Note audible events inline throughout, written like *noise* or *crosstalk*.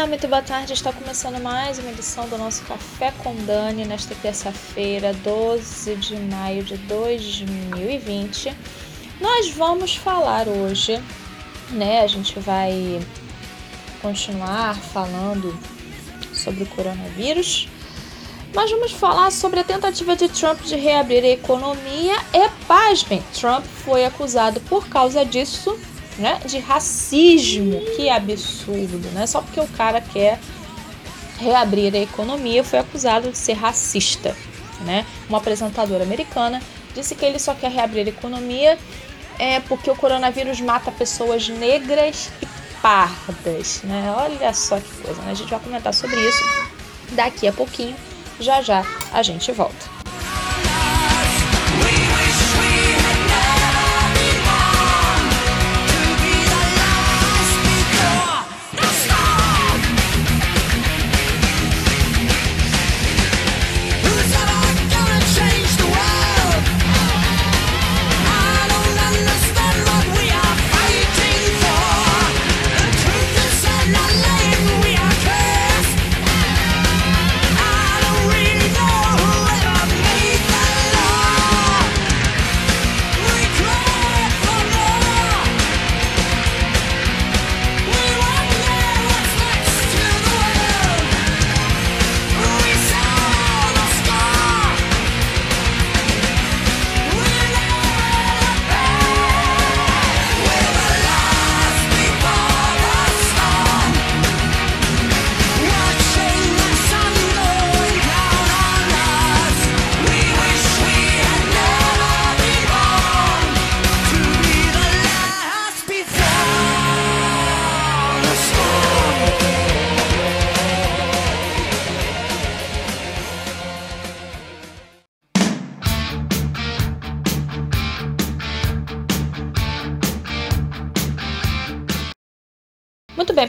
Olá, muito boa tarde. Está começando mais uma edição do nosso Café com Dani nesta terça-feira, 12 de maio de 2020. Nós vamos falar hoje, né? A gente vai continuar falando sobre o coronavírus, mas vamos falar sobre a tentativa de Trump de reabrir a economia e, pasmem, Trump foi acusado por causa disso né, de racismo. Que absurdo, né? Só porque o cara quer reabrir a economia foi acusado de ser racista, né? Uma apresentadora americana disse que ele só quer reabrir a economia é porque o coronavírus mata pessoas negras e pardas, né? Olha só que coisa, né? A gente vai comentar sobre isso daqui a pouquinho. Já já a gente volta.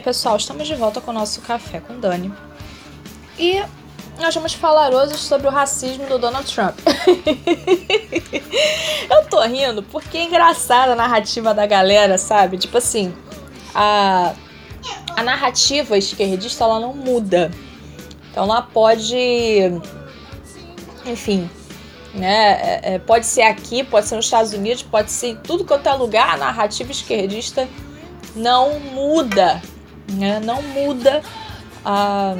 Pessoal, estamos de volta com o nosso Café com Dani. E nós vamos falar hoje sobre o racismo do Donald Trump. *laughs* eu tô rindo porque é engraçada a narrativa da galera, sabe? Tipo assim, a, a narrativa esquerdista ela não muda. Então ela pode. Enfim, né? É, é, pode ser aqui, pode ser nos Estados Unidos, pode ser em tudo quanto é lugar, a narrativa esquerdista não muda né? Não muda a,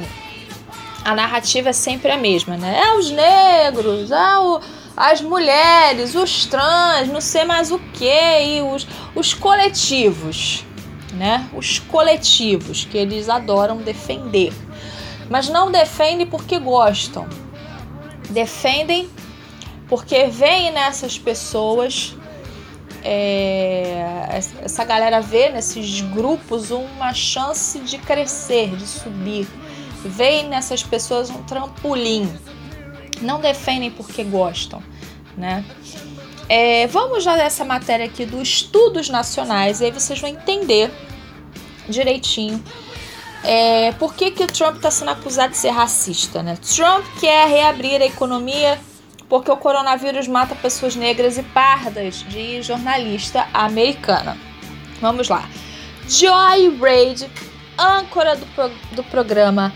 a narrativa é sempre a mesma, né? É os negros, é o, as mulheres, os trans, não sei mais o que, e os, os coletivos, né? Os coletivos que eles adoram defender. Mas não defendem porque gostam. Defendem porque veem nessas pessoas é, essa galera vê nesses grupos uma chance de crescer, de subir. Vê nessas pessoas um trampolim. Não defendem porque gostam, né? É, vamos já nessa matéria aqui dos estudos nacionais, aí vocês vão entender direitinho é, por que, que o Trump está sendo acusado de ser racista, né? Trump quer reabrir a economia porque o coronavírus mata pessoas negras e pardas, de jornalista americana. Vamos lá. Joy Reid, âncora do, pro, do programa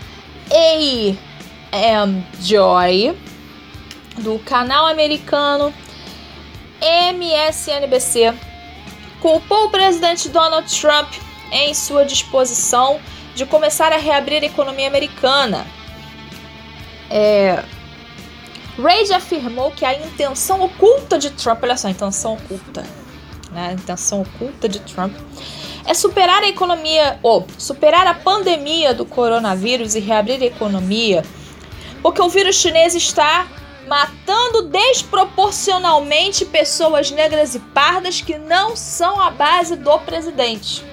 AM Joy, do canal americano MSNBC, culpou o presidente Donald Trump em sua disposição de começar a reabrir a economia americana. É, Reid afirmou que a intenção oculta de Trump, olha só, intenção oculta, né? A intenção oculta de Trump é superar a economia, ou superar a pandemia do coronavírus e reabrir a economia, porque o vírus chinês está matando desproporcionalmente pessoas negras e pardas que não são a base do presidente.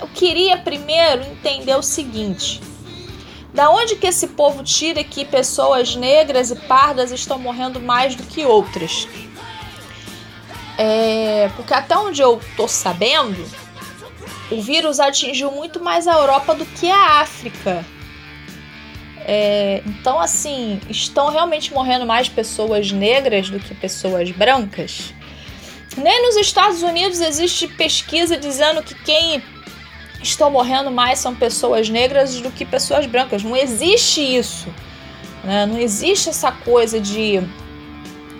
Eu queria primeiro entender o seguinte: da onde que esse povo tira que pessoas negras e pardas estão morrendo mais do que outras? É, porque até onde eu tô sabendo, o vírus atingiu muito mais a Europa do que a África. É, então, assim, estão realmente morrendo mais pessoas negras do que pessoas brancas? Nem nos Estados Unidos existe pesquisa dizendo que quem estão morrendo mais são pessoas negras do que pessoas brancas. Não existe isso. Né? Não existe essa coisa de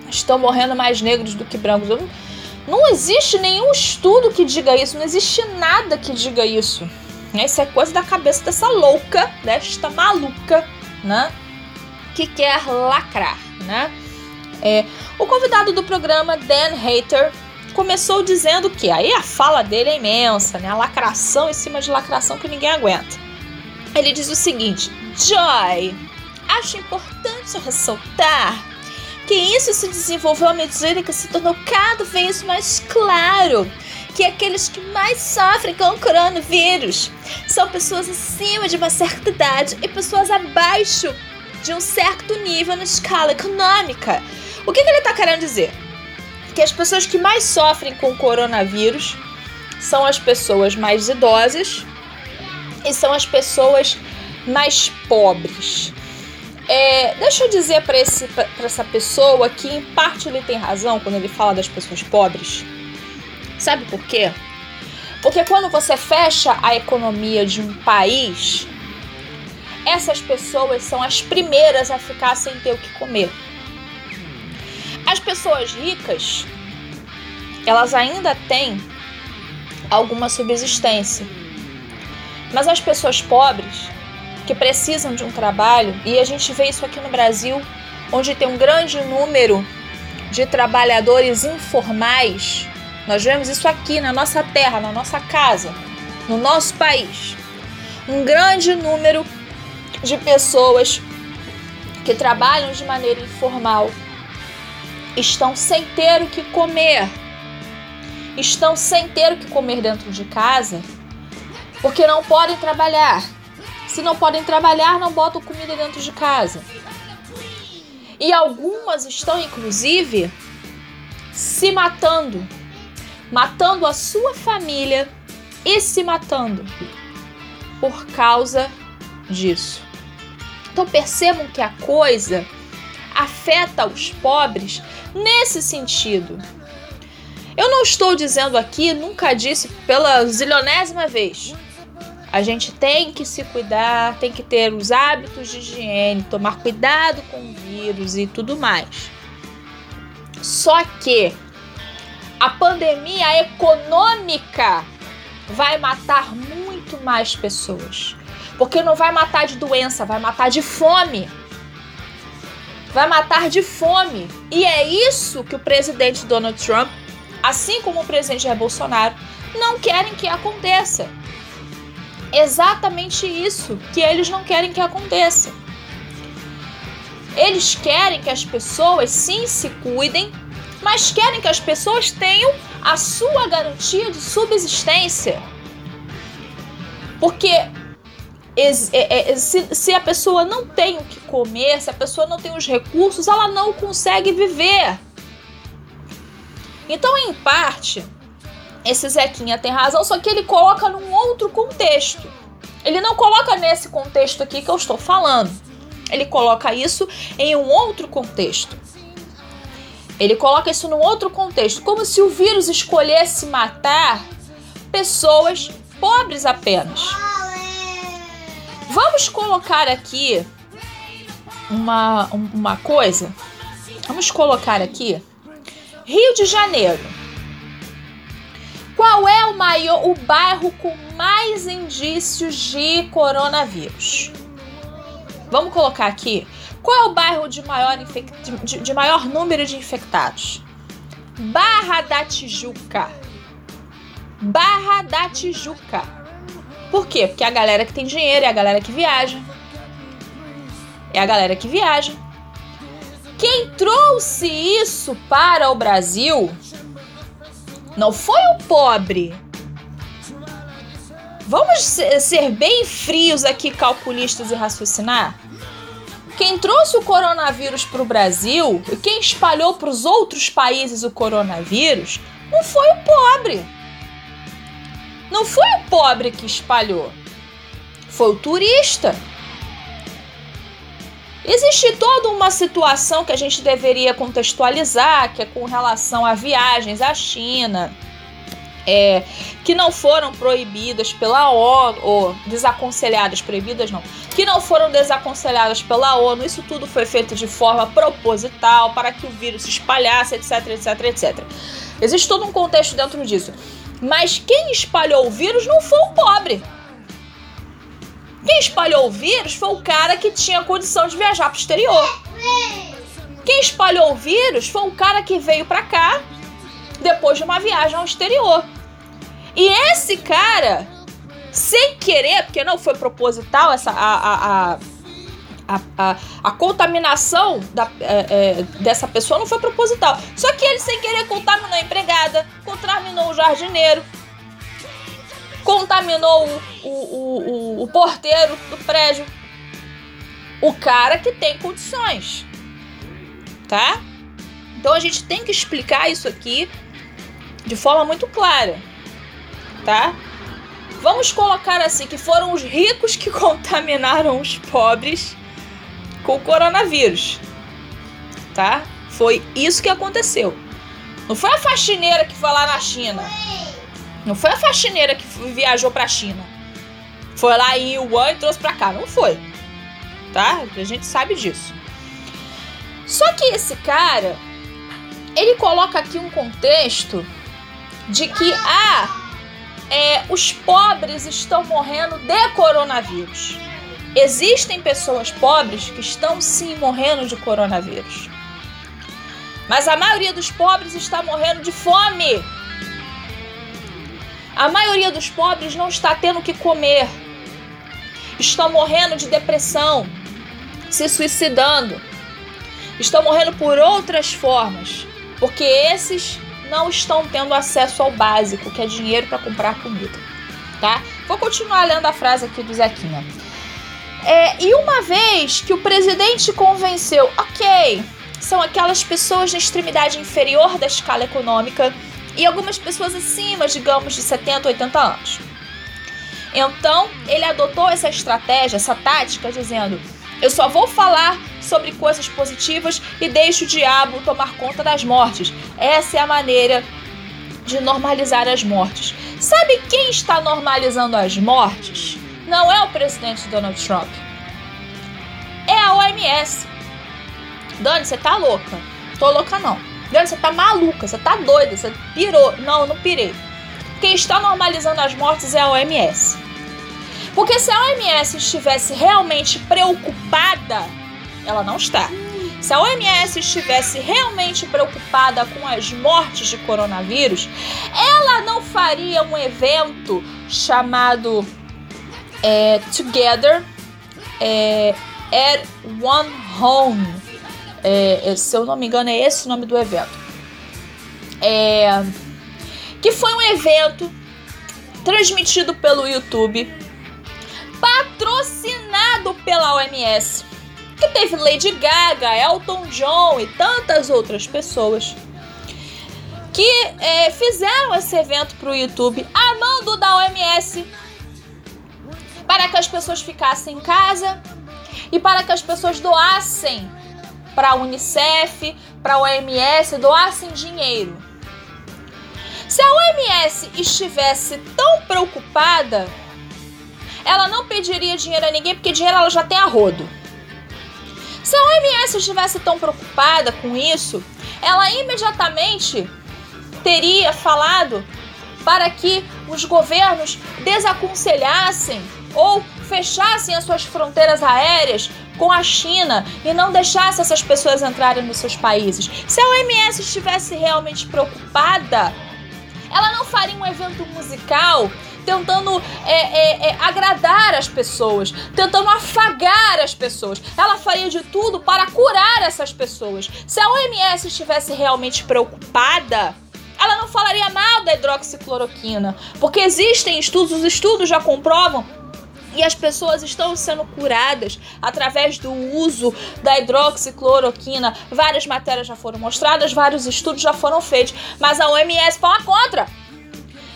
estão morrendo mais negros do que brancos. Não, não existe nenhum estudo que diga isso, não existe nada que diga isso. Isso é coisa da cabeça dessa louca, desta maluca, né? Que quer lacrar, né? É, o convidado do programa, Dan Hater, começou dizendo que aí a fala dele é imensa, né? A lacração em cima de lacração que ninguém aguenta. Ele diz o seguinte: Joy, acho importante ressaltar que isso se desenvolveu à medida que se tornou cada vez mais claro que aqueles que mais sofrem com o coronavírus são pessoas acima de uma certa idade e pessoas abaixo de um certo nível na escala econômica. O que, que ele está querendo dizer? Que as pessoas que mais sofrem com o coronavírus são as pessoas mais idosas e são as pessoas mais pobres. É, deixa eu dizer para essa pessoa que, em parte, ele tem razão quando ele fala das pessoas pobres. Sabe por quê? Porque quando você fecha a economia de um país, essas pessoas são as primeiras a ficar sem ter o que comer. As pessoas ricas, elas ainda têm alguma subsistência. Mas as pessoas pobres, que precisam de um trabalho, e a gente vê isso aqui no Brasil, onde tem um grande número de trabalhadores informais. Nós vemos isso aqui na nossa terra, na nossa casa, no nosso país. Um grande número de pessoas que trabalham de maneira informal estão sem ter o que comer, estão sem ter o que comer dentro de casa, porque não podem trabalhar. Se não podem trabalhar, não botam comida dentro de casa. E algumas estão, inclusive, se matando, matando a sua família e se matando por causa disso. Então percebam que a coisa afeta os pobres nesse sentido. Eu não estou dizendo aqui, nunca disse pela zilionésima vez, a gente tem que se cuidar, tem que ter os hábitos de higiene, tomar cuidado com o vírus e tudo mais. Só que a pandemia econômica vai matar muito mais pessoas. Porque não vai matar de doença, vai matar de fome. Vai matar de fome. E é isso que o presidente Donald Trump, assim como o presidente Jair Bolsonaro, não querem que aconteça exatamente isso que eles não querem que aconteça. Eles querem que as pessoas sim se cuidem, mas querem que as pessoas tenham a sua garantia de subsistência. Porque é, é, se, a pessoa não tem o que comer, se a pessoa não tem os recursos, ela não consegue viver. Então, em parte, esse Zequinha tem razão, só que ele coloca num outro contexto. Ele não coloca nesse contexto aqui que eu estou falando. Ele coloca isso em um outro contexto. Ele coloca isso num outro contexto, como se o vírus escolhesse matar pessoas pobres apenas. Vamos colocar aqui uma, uma coisa. Vamos colocar aqui Rio de Janeiro. Qual é o maior, o bairro com mais indícios de coronavírus? Vamos colocar aqui. Qual é o bairro de maior, de, de maior número de infectados? Barra da Tijuca. Barra da Tijuca. Por quê? Porque é a galera que tem dinheiro é a galera que viaja. É a galera que viaja. Quem trouxe isso para o Brasil não foi o pobre. Vamos ser bem frios aqui, calculistas e raciocinar? Quem trouxe o coronavírus para o Brasil quem espalhou para os outros países o coronavírus não foi o pobre. Não foi o pobre que espalhou, foi o turista. Existe toda uma situação que a gente deveria contextualizar, que é com relação a viagens à China, é, que não foram proibidas pela ONU, ou desaconselhadas, proibidas não, que não foram desaconselhadas pela ONU, isso tudo foi feito de forma proposital para que o vírus se espalhasse, etc, etc, etc. Existe todo um contexto dentro disso. Mas quem espalhou o vírus não foi o pobre. Quem espalhou o vírus foi o cara que tinha condição de viajar para o exterior. Quem espalhou o vírus foi o cara que veio para cá depois de uma viagem ao exterior. E esse cara, sem querer, porque não foi proposital essa a, a, a a, a, a, contaminação da, é, é, dessa pessoa não foi proposital. Só que ele, sem querer, contaminou a empregada, contaminou o jardineiro, contaminou o, o, o, o porteiro do prédio. O cara que tem condições. Tá? Então a gente tem que explicar isso aqui de forma muito clara, tá? Vamos colocar assim que foram os ricos que *laughs* contaminaram os pobres com o coronavírus, tá? Foi isso que aconteceu. Não foi a faxineira que foi lá na China. Não foi a faxineira que viajou para China. Foi lá em Wuhan e trouxe para cá. Não foi. Tá? A gente sabe disso. Só que esse cara, ele coloca aqui um contexto de que ah, é, os pobres estão morrendo de coronavírus. Existem pessoas pobres que estão sim morrendo de coronavírus. Mas a maioria dos pobres está morrendo de fome. A maioria dos pobres não está tendo o que comer. Estão morrendo de depressão, se suicidando. Estão morrendo por outras formas, porque esses não estão tendo acesso ao básico, que é dinheiro para comprar comida, tá? Vou continuar lendo a frase aqui do Zequinha. É, e uma vez que o presidente convenceu, ok, são aquelas pessoas na extremidade inferior da escala econômica e algumas pessoas acima, digamos, de 70, 80 anos. Então, ele adotou essa estratégia, essa tática, dizendo: eu só vou falar sobre coisas positivas e deixo o diabo tomar conta das mortes. Essa é a maneira de normalizar as mortes. Sabe quem está normalizando as mortes? Não é o presidente Donald Trump. É a OMS. Dani, você tá louca? Tô louca não. Dani, você tá maluca, você tá doida, você pirou. Não, não pirei. Quem está normalizando as mortes é a OMS. Porque se a OMS estivesse realmente preocupada, ela não está. Se a OMS estivesse realmente preocupada com as mortes de coronavírus, ela não faria um evento chamado é, Together é, at One Home. É, é, se eu não me engano, é esse o nome do evento. É, que foi um evento transmitido pelo YouTube patrocinado pela OMS, que teve Lady Gaga, Elton John e tantas outras pessoas que é, fizeram esse evento para o YouTube a mando da OMS para que as pessoas ficassem em casa e para que as pessoas doassem para a Unicef, para a OMS, doassem dinheiro. Se a OMS estivesse tão preocupada ela não pediria dinheiro a ninguém porque dinheiro ela já tem a rodo. Se a OMS estivesse tão preocupada com isso, ela imediatamente teria falado para que os governos desaconselhassem ou fechassem as suas fronteiras aéreas com a China e não deixassem essas pessoas entrarem nos seus países. Se a OMS estivesse realmente preocupada, ela não faria um evento musical tentando é, é, é, agradar as pessoas, tentando afagar as pessoas. Ela faria de tudo para curar essas pessoas. Se a OMS estivesse realmente preocupada, ela não falaria mal da hidroxicloroquina, porque existem estudos, os estudos já comprovam e as pessoas estão sendo curadas através do uso da hidroxicloroquina. Várias matérias já foram mostradas, vários estudos já foram feitos, mas a OMS fala contra.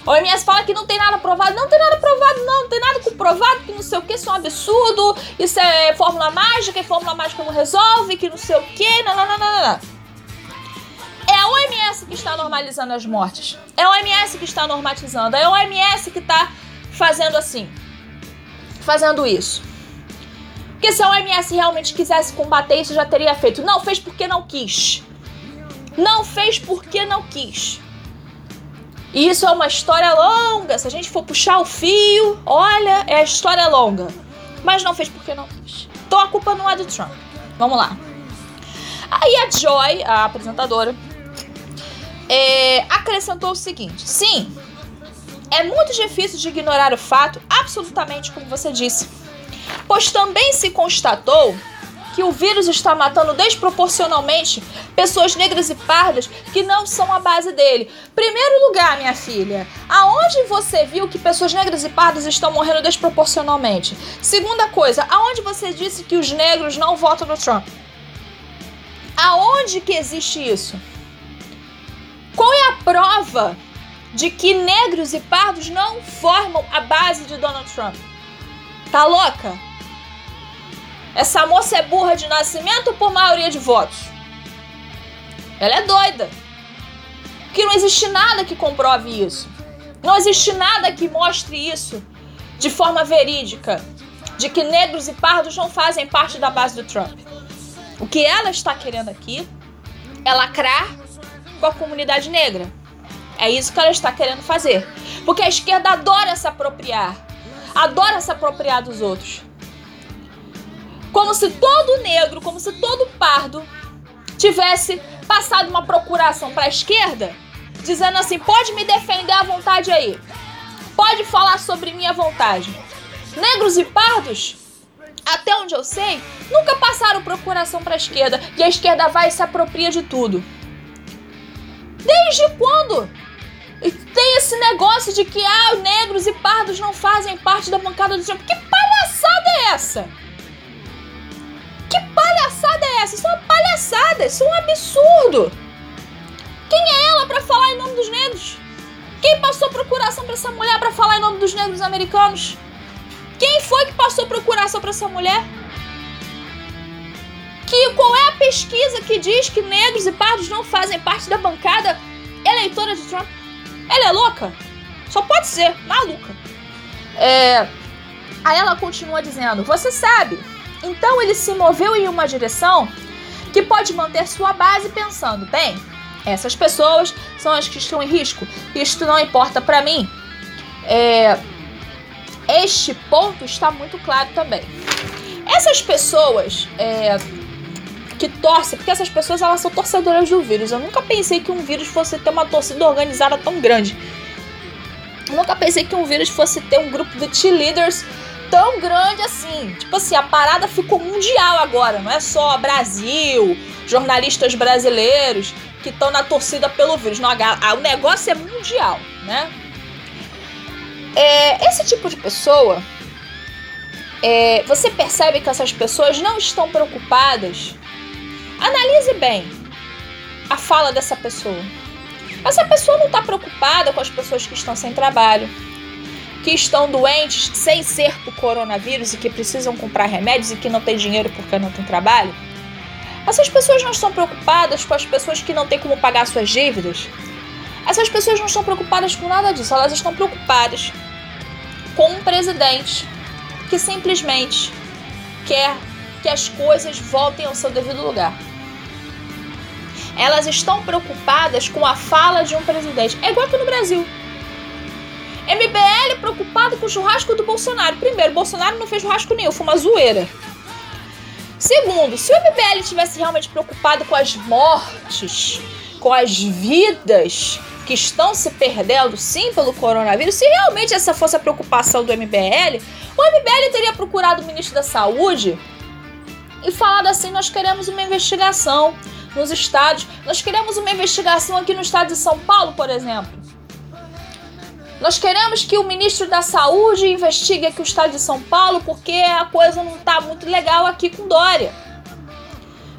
A OMS fala que não tem nada provado. Não tem nada provado, não. Não tem nada comprovado, que não sei o que, isso é um absurdo. Isso é fórmula mágica, e fórmula mágica não resolve, que não sei o que. Não, não, não, não, não. É a OMS que está normalizando as mortes. É a OMS que está normatizando. É a OMS que está fazendo assim. Fazendo isso. Porque se a OMS realmente quisesse combater isso, já teria feito. Não fez porque não quis. Não fez porque não quis. E isso é uma história longa. Se a gente for puxar o fio, olha, é a história longa. Mas não fez porque não quis. Então a culpa não é do Trump. Vamos lá. Aí a Joy, a apresentadora, é, acrescentou o seguinte: sim, é muito difícil de ignorar o fato, absolutamente como você disse, pois também se constatou que o vírus está matando desproporcionalmente pessoas negras e pardas que não são a base dele. Primeiro lugar, minha filha, aonde você viu que pessoas negras e pardas estão morrendo desproporcionalmente? Segunda coisa, aonde você disse que os negros não votam no Trump? Aonde que existe isso? Qual é a prova de que negros e pardos não formam a base de Donald Trump? Tá louca? Essa moça é burra de nascimento por maioria de votos? Ela é doida. Porque não existe nada que comprove isso. Não existe nada que mostre isso de forma verídica. De que negros e pardos não fazem parte da base do Trump. O que ela está querendo aqui é lacrar com a comunidade negra. É isso que ela está querendo fazer. Porque a esquerda adora se apropriar. Adora se apropriar dos outros. Como se todo negro, como se todo pardo tivesse passado uma procuração para a esquerda, dizendo assim: pode me defender à vontade aí. Pode falar sobre à vontade. Negros e pardos, até onde eu sei, nunca passaram procuração para a esquerda e a esquerda vai e se apropria de tudo. Desde quando? Tem esse negócio de que ah, negros e pardos não fazem parte da bancada do Trump. Que palhaçada é essa? Que palhaçada é essa? Isso é uma palhaçada, isso é um absurdo. Quem é ela para falar em nome dos negros? Quem passou procuração para essa mulher para falar em nome dos negros americanos? Quem foi que passou procuração para essa mulher? Que qual é a pesquisa que diz que negros e pardos não fazem parte da bancada eleitora de Trump? Ela é louca? Só pode ser, maluca. É... Aí ela continua dizendo: Você sabe então ele se moveu em uma direção que pode manter sua base pensando: bem, essas pessoas são as que estão em risco, isto não importa para mim. É, este ponto está muito claro também. Essas pessoas é, que torcem, porque essas pessoas elas são torcedoras do vírus. Eu nunca pensei que um vírus fosse ter uma torcida organizada tão grande. Eu nunca pensei que um vírus fosse ter um grupo de cheerleaders tão grande assim. Tipo assim, a parada ficou mundial agora, não é só Brasil, jornalistas brasileiros que estão na torcida pelo vírus. Não, o negócio é mundial, né? É, esse tipo de pessoa, é, você percebe que essas pessoas não estão preocupadas. Analise bem a fala dessa pessoa. Essa pessoa não está preocupada com as pessoas que estão sem trabalho que estão doentes sem ser por coronavírus e que precisam comprar remédios e que não têm dinheiro porque não tem trabalho? Essas pessoas não estão preocupadas com as pessoas que não têm como pagar suas dívidas? Essas pessoas não estão preocupadas com nada disso, elas estão preocupadas com um presidente que simplesmente quer que as coisas voltem ao seu devido lugar. Elas estão preocupadas com a fala de um presidente. É igual aqui no Brasil. MBL preocupado com o churrasco do Bolsonaro. Primeiro, Bolsonaro não fez churrasco nenhum, foi uma zoeira. Segundo, se o MBL tivesse realmente preocupado com as mortes, com as vidas que estão se perdendo sim pelo coronavírus, se realmente essa fosse a preocupação do MBL, o MBL teria procurado o ministro da Saúde e falado assim: nós queremos uma investigação nos estados, nós queremos uma investigação aqui no estado de São Paulo, por exemplo. Nós queremos que o ministro da Saúde investigue aqui o estado de São Paulo porque a coisa não está muito legal aqui com Dória.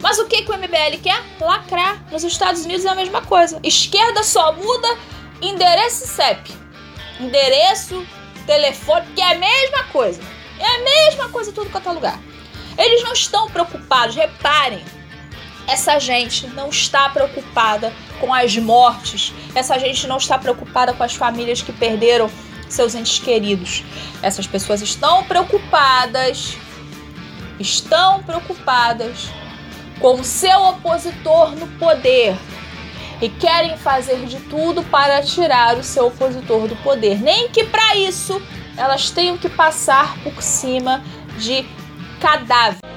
Mas o que, que o MBL quer? Lacrar. Nos Estados Unidos é a mesma coisa. Esquerda só muda endereço CEP. Endereço, telefone, que é a mesma coisa. É a mesma coisa em tudo quanto é lugar. Eles não estão preocupados, reparem. Essa gente não está preocupada com as mortes. Essa gente não está preocupada com as famílias que perderam seus entes queridos. Essas pessoas estão preocupadas, estão preocupadas com o seu opositor no poder e querem fazer de tudo para tirar o seu opositor do poder. Nem que para isso elas tenham que passar por cima de cadáver.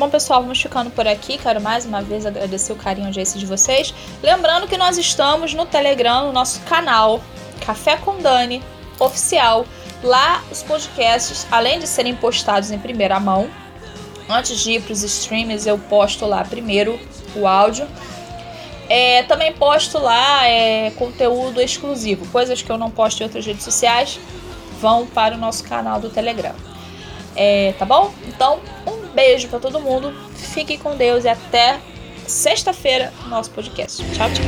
Bom, pessoal, vamos ficando por aqui. Quero mais uma vez agradecer o carinho de de vocês. Lembrando que nós estamos no Telegram, no nosso canal Café com Dani oficial. Lá os podcasts, além de serem postados em primeira mão, antes de ir para os streams, eu posto lá primeiro o áudio. É, também posto lá é, conteúdo exclusivo, coisas que eu não posto em outras redes sociais, vão para o nosso canal do Telegram. É, tá bom? Então, um beijo para todo mundo. Fique com Deus e até sexta-feira nosso podcast. Tchau, tchau.